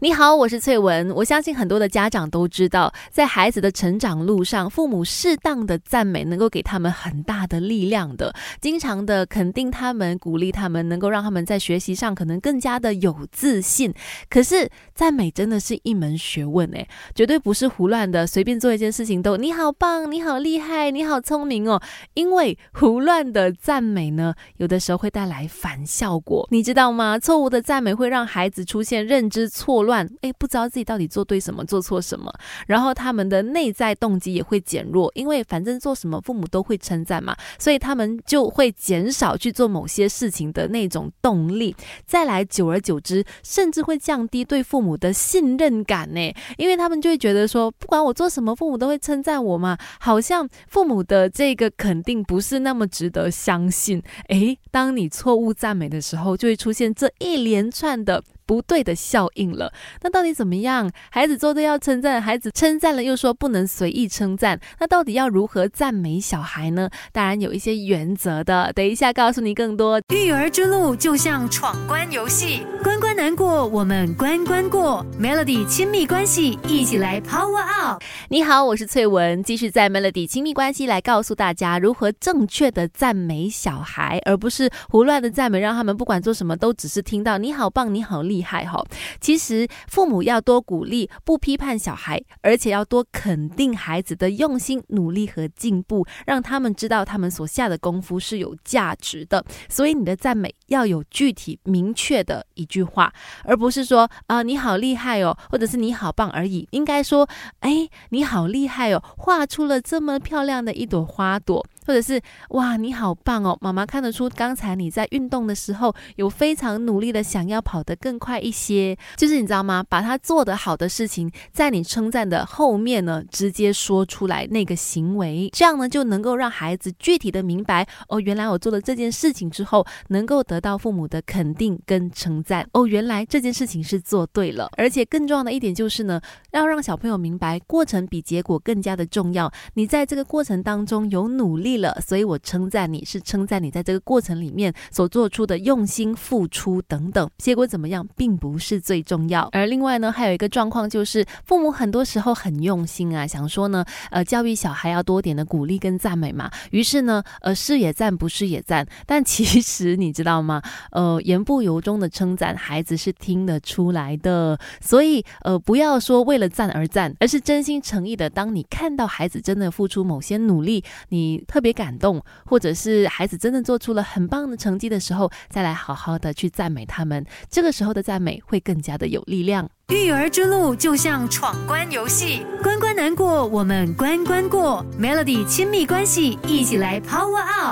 你好，我是翠文。我相信很多的家长都知道，在孩子的成长路上，父母适当的赞美能够给他们很大的力量的。经常的肯定他们，鼓励他们，能够让他们在学习上可能更加的有自信。可是赞美真的是一门学问诶，绝对不是胡乱的，随便做一件事情都你好棒，你好厉害，你好聪明哦。因为胡乱的赞美呢，有的时候会带来反效果，你知道吗？错误的赞美会让孩子出现认知错乱。乱哎，不知道自己到底做对什么，做错什么，然后他们的内在动机也会减弱，因为反正做什么父母都会称赞嘛，所以他们就会减少去做某些事情的那种动力。再来，久而久之，甚至会降低对父母的信任感呢，因为他们就会觉得说，不管我做什么，父母都会称赞我嘛，好像父母的这个肯定不是那么值得相信。诶，当你错误赞美的时候，就会出现这一连串的。不对的效应了，那到底怎么样？孩子做对要称赞，孩子称赞了又说不能随意称赞，那到底要如何赞美小孩呢？当然有一些原则的，等一下告诉你更多。育儿之路就像闯关游戏，关关难过，我们关关过。Melody 亲密关系，一起来 Power Up。你好，我是翠文，继续在 Melody 亲密关系来告诉大家如何正确的赞美小孩，而不是胡乱的赞美，让他们不管做什么都只是听到你好棒，你好厉。害哈！其实父母要多鼓励，不批判小孩，而且要多肯定孩子的用心、努力和进步，让他们知道他们所下的功夫是有价值的。所以你的赞美要有具体明确的一句话，而不是说啊你好厉害哦，或者是你好棒而已。应该说，哎你好厉害哦，画出了这么漂亮的一朵花朵。或者是哇，你好棒哦！妈妈看得出刚才你在运动的时候有非常努力的想要跑得更快一些，就是你知道吗？把他做得好的事情，在你称赞的后面呢，直接说出来那个行为，这样呢就能够让孩子具体的明白哦，原来我做了这件事情之后，能够得到父母的肯定跟称赞哦，原来这件事情是做对了。而且更重要的一点就是呢，要让小朋友明白过程比结果更加的重要。你在这个过程当中有努力力。了，所以我称赞你是称赞你在这个过程里面所做出的用心付出等等，结果怎么样并不是最重要。而另外呢，还有一个状况就是，父母很多时候很用心啊，想说呢，呃，教育小孩要多点的鼓励跟赞美嘛。于是呢，呃，是也赞，不是也赞。但其实你知道吗？呃，言不由衷的称赞，孩子是听得出来的。所以，呃，不要说为了赞而赞，而是真心诚意的。当你看到孩子真的付出某些努力，你特别感动，或者是孩子真的做出了很棒的成绩的时候，再来好好的去赞美他们，这个时候的赞美会更加的有力量。育儿之路就像闯关游戏，关关难过，我们关关过。Melody 亲密关系，一起来 Power Up。